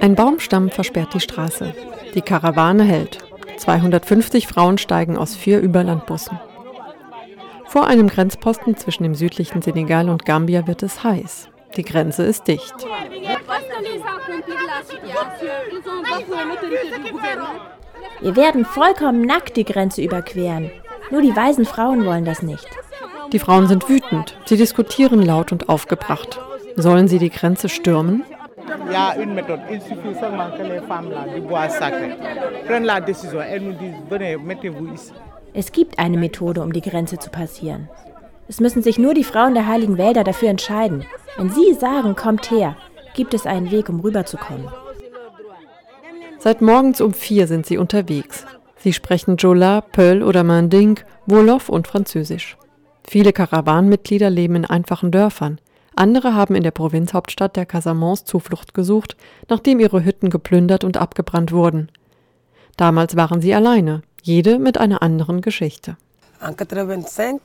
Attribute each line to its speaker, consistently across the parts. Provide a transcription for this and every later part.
Speaker 1: Ein Baumstamm versperrt die Straße. Die Karawane hält. 250 Frauen steigen aus vier Überlandbussen. Vor einem Grenzposten zwischen dem südlichen Senegal und Gambia wird es heiß. Die Grenze ist dicht.
Speaker 2: Wir werden vollkommen nackt die Grenze überqueren. Nur die weisen Frauen wollen das nicht.
Speaker 1: Die Frauen sind wütend. Sie diskutieren laut und aufgebracht. Sollen sie die Grenze stürmen?
Speaker 2: Es gibt eine Methode, um die Grenze zu passieren. Es müssen sich nur die Frauen der heiligen Wälder dafür entscheiden. Wenn sie sagen, kommt her, gibt es einen Weg, um rüberzukommen.
Speaker 1: Seit morgens um vier sind sie unterwegs. Sie sprechen Jola, Peul oder Manding, Wolof und Französisch. Viele Karawanenmitglieder leben in einfachen Dörfern. Andere haben in der Provinzhauptstadt der Casamance Zuflucht gesucht, nachdem ihre Hütten geplündert und abgebrannt wurden. Damals waren sie alleine, jede mit einer anderen Geschichte. En 85,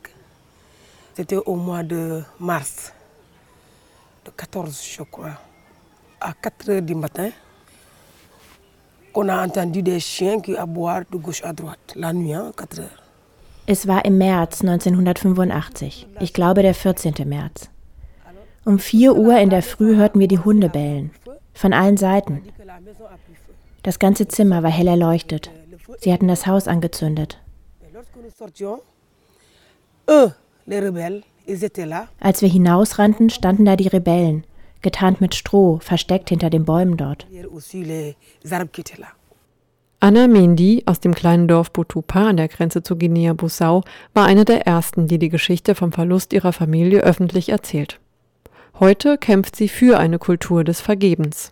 Speaker 1: c'était au mois de mars,
Speaker 2: de 14 je crois, à 4 heures du matin, qu'on a entendu des chiens qui aboient de gauche à droite, la nuit, hein, 4 heures. Es war im März 1985, ich glaube der 14. März. Um 4 Uhr in der Früh hörten wir die Hunde bellen, von allen Seiten. Das ganze Zimmer war hell erleuchtet. Sie hatten das Haus angezündet. Als wir hinausrannten, standen da die Rebellen, getarnt mit Stroh, versteckt hinter den Bäumen dort.
Speaker 1: Anna Mendi aus dem kleinen Dorf Botupa an der Grenze zu Guinea-Bissau war eine der ersten, die die Geschichte vom Verlust ihrer Familie öffentlich erzählt. Heute kämpft sie für eine Kultur des Vergebens.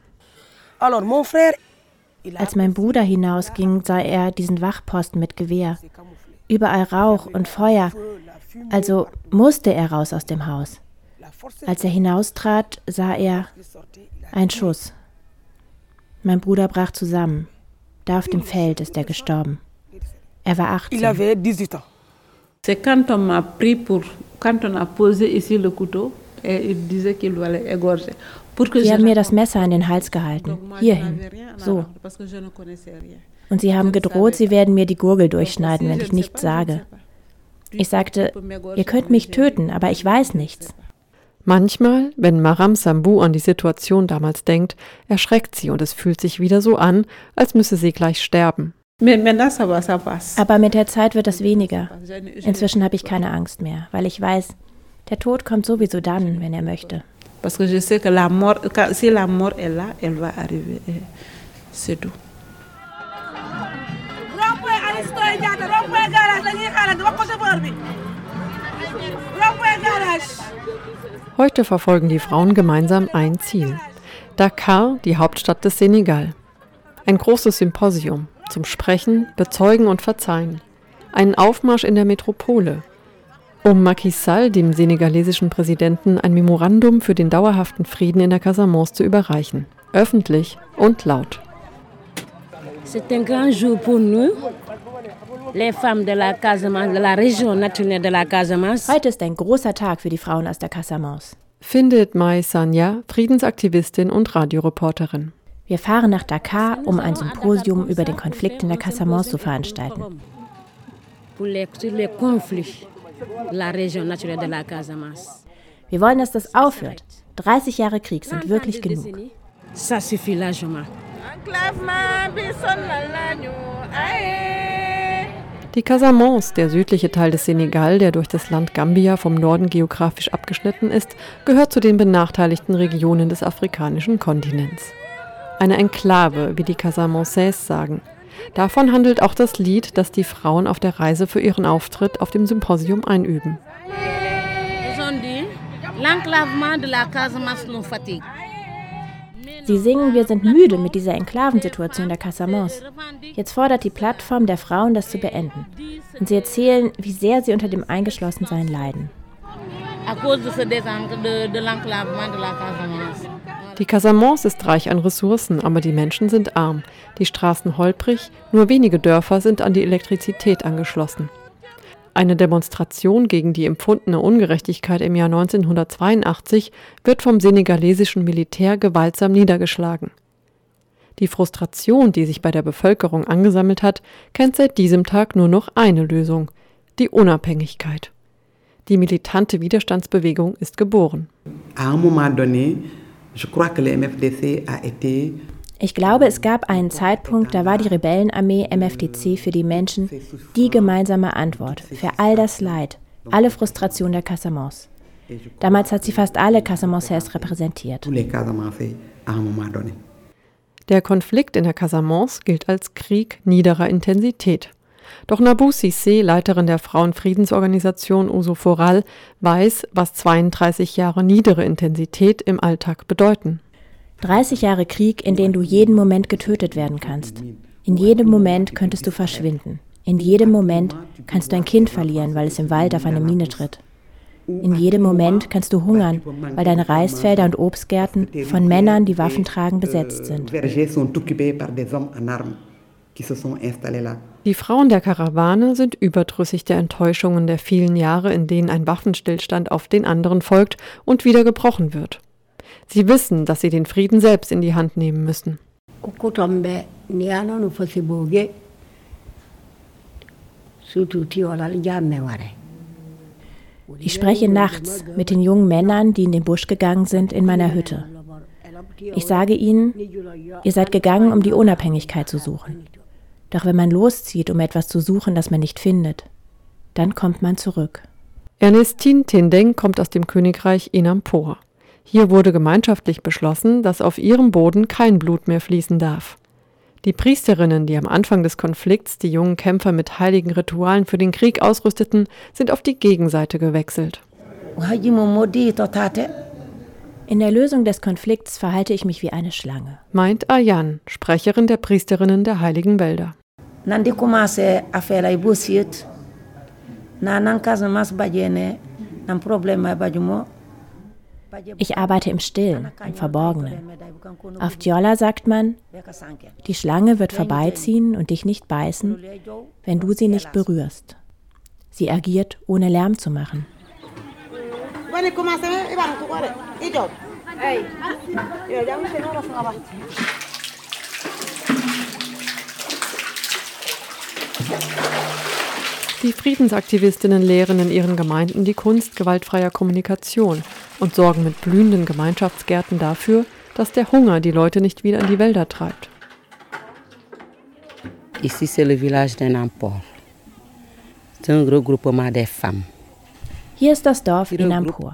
Speaker 2: Als mein Bruder hinausging, sah er diesen Wachposten mit Gewehr. Überall Rauch und Feuer. Also musste er raus aus dem Haus. Als er hinaustrat, sah er einen Schuss. Mein Bruder brach zusammen. Da auf dem Feld ist er gestorben. Er war 18. C'est quand on m'a pris pour, quand on a posé ici le couteau, et il disait qu'il allait égorger. Sie haben mir das Messer an den Hals gehalten. Hierhin. So. Und sie haben gedroht, sie werden mir die Gurgel durchschneiden, wenn ich nichts sage. Ich sagte, ihr könnt mich töten, aber ich weiß nichts.
Speaker 1: Manchmal, wenn Maram Sambu an die Situation damals denkt, erschreckt sie und es fühlt sich wieder so an, als müsse sie gleich sterben.
Speaker 2: Aber mit der Zeit wird das weniger. Inzwischen habe ich keine Angst mehr, weil ich weiß, der Tod kommt sowieso dann, wenn er möchte. Parce que je sais que la mort, si la mort est là, elle va arriver. C'est tout.
Speaker 1: Heute verfolgen die Frauen gemeinsam ein Ziel. Dakar, die Hauptstadt des Senegal. Ein großes Symposium zum Sprechen, Bezeugen und Verzeihen. Einen Aufmarsch in der Metropole, um Macky Sall, dem senegalesischen Präsidenten, ein Memorandum für den dauerhaften Frieden in der Casamance zu überreichen. Öffentlich und laut. C'est un grand jour pour nous.
Speaker 2: Heute ist ein großer Tag für die Frauen aus der Casamance.
Speaker 1: Findet Mai Sanya, Friedensaktivistin und Radioreporterin.
Speaker 2: Wir fahren nach Dakar, um ein Symposium über den Konflikt in der Casamance zu veranstalten. Wir wollen, dass das aufhört. 30 Jahre Krieg sind wirklich genug.
Speaker 1: Die Casamance, der südliche Teil des Senegal, der durch das Land Gambia vom Norden geografisch abgeschnitten ist, gehört zu den benachteiligten Regionen des afrikanischen Kontinents. Eine Enklave, wie die Casamançais sagen, Davon handelt auch das Lied, das die Frauen auf der Reise für ihren Auftritt auf dem Symposium einüben.
Speaker 2: Sie singen, wir sind müde mit dieser Enklavensituation der Casamance. Jetzt fordert die Plattform der Frauen, das zu beenden. Und sie erzählen, wie sehr sie unter dem Eingeschlossensein leiden.
Speaker 1: Die Casamance ist reich an Ressourcen, aber die Menschen sind arm, die Straßen holprig, nur wenige Dörfer sind an die Elektrizität angeschlossen. Eine Demonstration gegen die empfundene Ungerechtigkeit im Jahr 1982 wird vom senegalesischen Militär gewaltsam niedergeschlagen. Die Frustration, die sich bei der Bevölkerung angesammelt hat, kennt seit diesem Tag nur noch eine Lösung die Unabhängigkeit. Die militante Widerstandsbewegung ist geboren.
Speaker 2: Ich glaube, es gab einen Zeitpunkt, da war die Rebellenarmee MFDC für die Menschen die gemeinsame Antwort für all das Leid, alle Frustration der Casamance. Damals hat sie fast alle Casamances repräsentiert.
Speaker 1: Der Konflikt in der Casamance gilt als Krieg niederer Intensität. Doch Nabou Sissé, Leiterin der Frauenfriedensorganisation Uso Foral, weiß, was 32 Jahre niedere Intensität im Alltag bedeuten.
Speaker 2: 30 Jahre Krieg, in denen du jeden Moment getötet werden kannst. In jedem Moment könntest du verschwinden. In jedem Moment kannst du ein Kind verlieren, weil es im Wald auf eine Mine tritt. In jedem Moment kannst du hungern, weil deine Reisfelder und Obstgärten von Männern, die Waffen tragen, besetzt sind.
Speaker 1: Die Frauen der Karawane sind überdrüssig der Enttäuschungen der vielen Jahre, in denen ein Waffenstillstand auf den anderen folgt und wieder gebrochen wird. Sie wissen, dass sie den Frieden selbst in die Hand nehmen müssen.
Speaker 2: Ich spreche nachts mit den jungen Männern, die in den Busch gegangen sind, in meiner Hütte. Ich sage ihnen, ihr seid gegangen, um die Unabhängigkeit zu suchen. Doch wenn man loszieht, um etwas zu suchen, das man nicht findet, dann kommt man zurück.
Speaker 1: Ernestine Tindeng kommt aus dem Königreich Enampor. Hier wurde gemeinschaftlich beschlossen, dass auf ihrem Boden kein Blut mehr fließen darf. Die Priesterinnen, die am Anfang des Konflikts die jungen Kämpfer mit heiligen Ritualen für den Krieg ausrüsteten, sind auf die Gegenseite gewechselt.
Speaker 2: In der Lösung des Konflikts verhalte ich mich wie eine Schlange.
Speaker 1: Meint Ayan, Sprecherin der Priesterinnen der Heiligen Wälder.
Speaker 2: Ich arbeite im Stillen, im Verborgenen. Auf Djola sagt man, die Schlange wird vorbeiziehen und dich nicht beißen, wenn du sie nicht berührst. Sie agiert, ohne Lärm zu machen.
Speaker 1: Die Friedensaktivistinnen lehren in ihren Gemeinden die Kunst gewaltfreier Kommunikation und sorgen mit blühenden Gemeinschaftsgärten dafür, dass der Hunger die Leute nicht wieder in die Wälder treibt. Ici c'est le village.
Speaker 2: C'est un des femmes. Hier ist das Dorf Inampur.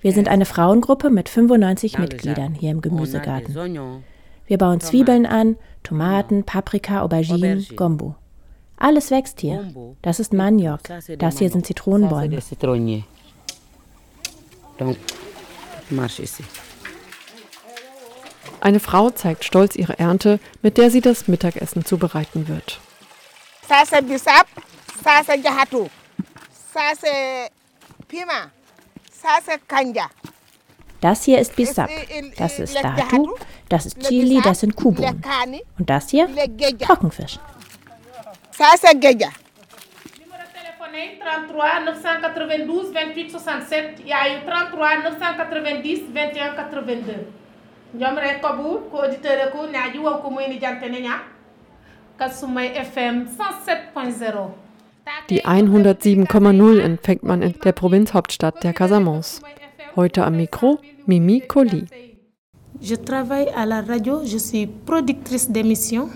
Speaker 2: Wir sind eine Frauengruppe mit 95 Mitgliedern hier im Gemüsegarten. Wir bauen Zwiebeln an, Tomaten, Paprika, Auberginen, Gombo. Alles wächst hier. Das ist Maniok. Das hier sind Zitronenbäume.
Speaker 1: Eine Frau zeigt stolz ihre Ernte, mit der sie das Mittagessen zubereiten wird. Bisap,
Speaker 2: das hier ist Bissap, das ist Datu, das ist Chili, das sind Kuhbohnen. Und das hier? Trockenfisch. 33 992 28 67 e aí o 33 990 21 82 jomre kobu ko auditeur ko naaji wo ko moyni jantene nya kasumay fm 107.0
Speaker 1: die 107,0 empfängt man in der Provinzhauptstadt der Casamance. Heute am Mikro Mimi Colli.
Speaker 2: Je travaille à la radio, je suis productrice d'émissions.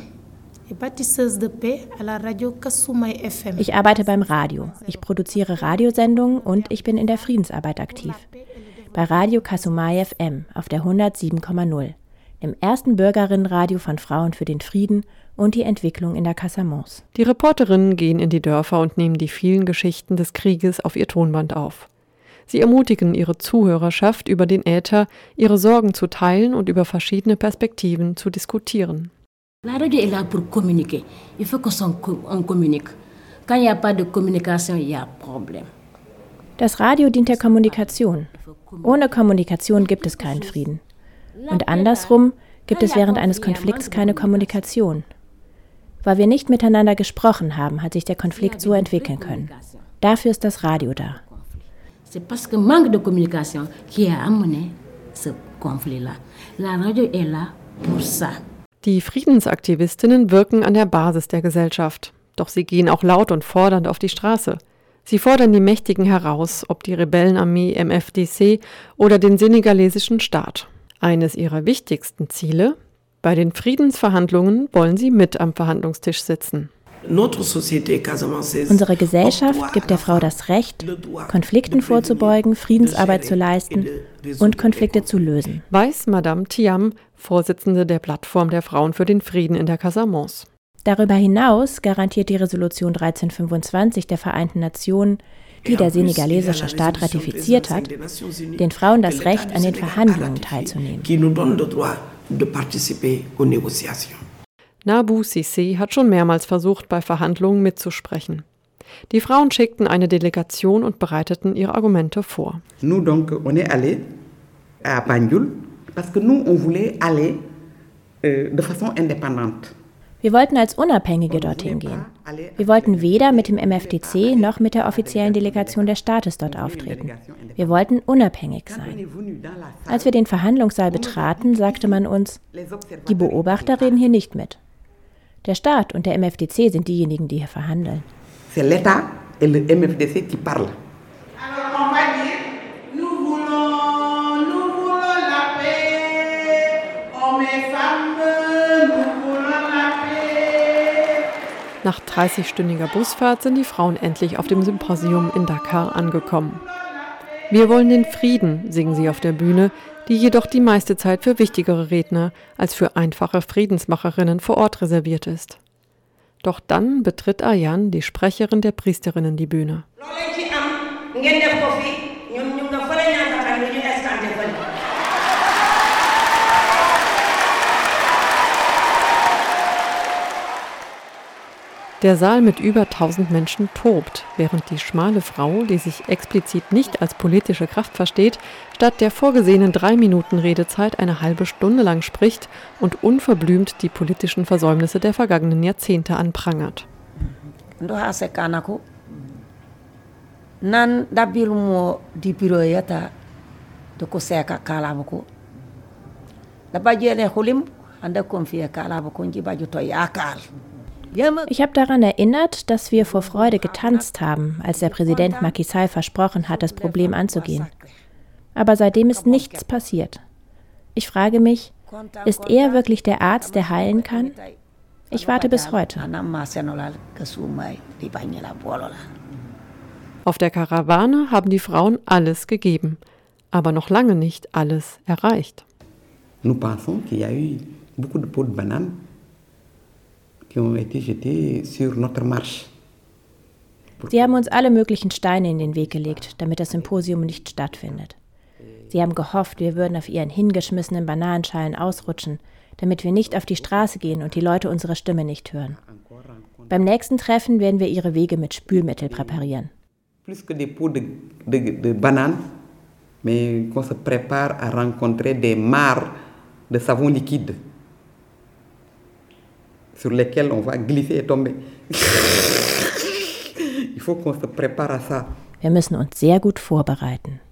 Speaker 2: Ich arbeite beim Radio. Ich produziere Radiosendungen und ich bin in der Friedensarbeit aktiv. Bei Radio Kasumai FM auf der 107,0, dem ersten Bürgerinnenradio von Frauen für den Frieden und die Entwicklung in der Casamance.
Speaker 1: Die Reporterinnen gehen in die Dörfer und nehmen die vielen Geschichten des Krieges auf ihr Tonband auf. Sie ermutigen ihre Zuhörerschaft über den Äther, ihre Sorgen zu teilen und über verschiedene Perspektiven zu diskutieren. La radio est là pour communiquer. Il faut qu'on
Speaker 2: communique. Quand il n'y a pas de communication, il y a problème. Das Radio dient der Kommunikation. Ohne Kommunikation gibt es keinen Frieden. Und andersrum gibt es während eines Konflikts keine Kommunikation. Weil wir nicht miteinander gesprochen haben, hat sich der Konflikt so entwickeln können. Dafür ist das Radio da. C'est parce que manque de communication qui a amené ce conflit-là.
Speaker 1: La radio est là pour ça. Die Friedensaktivistinnen wirken an der Basis der Gesellschaft. Doch sie gehen auch laut und fordernd auf die Straße. Sie fordern die Mächtigen heraus, ob die Rebellenarmee MFDC oder den senegalesischen Staat. Eines ihrer wichtigsten Ziele? Bei den Friedensverhandlungen wollen sie mit am Verhandlungstisch sitzen.
Speaker 2: Unsere Gesellschaft gibt der Frau das Recht, Konflikten vorzubeugen, Friedensarbeit zu leisten und Konflikte zu lösen.
Speaker 1: Weiß Madame Thiam, Vorsitzende der Plattform der Frauen für den Frieden in der Casamance.
Speaker 2: Darüber hinaus garantiert die Resolution 1325 der Vereinten Nationen, die der senegalesische Staat ratifiziert hat, den Frauen das Recht, an den Verhandlungen teilzunehmen.
Speaker 1: Nabu Sissé hat schon mehrmals versucht, bei Verhandlungen mitzusprechen. Die Frauen schickten eine Delegation und bereiteten ihre Argumente vor. Nous donc on est allé à Banjul parce que nous on voulait aller
Speaker 2: euh, de façon indépendante. Wir wollten als Unabhängige dorthin gehen. Wir wollten weder mit dem MFDC noch mit der offiziellen Delegation des Staates dort auftreten. Wir wollten unabhängig sein. Als wir den Verhandlungssaal betraten, sagte man uns, die Beobachter reden hier nicht mit. Der Staat und der MFDC sind diejenigen, die hier verhandeln. C'est l'État et le MFDC qui parlent.
Speaker 1: Nach 30-stündiger Busfahrt sind die Frauen endlich auf dem Symposium in Dakar angekommen. Wir wollen den Frieden, singen sie auf der Bühne, die jedoch die meiste Zeit für wichtigere Redner als für einfache Friedensmacherinnen vor Ort reserviert ist. Doch dann betritt Ayan, die Sprecherin der Priesterinnen, die Bühne. Der Saal mit über 1000 Menschen tobt, während die schmale Frau, die sich explizit nicht als politische Kraft versteht, statt der vorgesehenen drei Minuten Redezeit eine halbe Stunde lang spricht und unverblümt die politischen Versäumnisse der vergangenen Jahrzehnte anprangert. nan dabilumo di biro yata to ko seka kalaba ko da bajene hulim anda konfiya kalaba ko njibajo to yakal ich habe daran erinnert, dass wir vor Freude getanzt haben, als der Präsident Macky Sall versprochen hat, das Problem anzugehen. Aber seitdem ist nichts passiert. Ich frage mich, ist er wirklich der Arzt, der heilen kann? Ich warte bis heute. Auf der Karawane haben die Frauen alles gegeben, aber noch lange nicht alles erreicht. Nous pensons qu'il y a eu beaucoup de pots de bananes qui ont été jetés sur notre marche. Sie haben uns alle möglichen Steine in den Weg gelegt, damit das Symposium nicht stattfindet. Sie haben gehofft, wir würden auf ihren hingeschmissenen Bananenschalen ausrutschen, damit wir nicht auf die Straße gehen und die Leute unsere Stimme nicht hören. Beim nächsten Treffen werden wir ihre Wege mit Spülmittel präparieren. Plus que des pots de, de, de bananes, mais qu'on se prépare à rencontrer des mares de savon liquide sur lesquels on va glisser et tomber. Il faut qu'on se prépare à ça. Wir müssen uns sehr gut vorbereiten.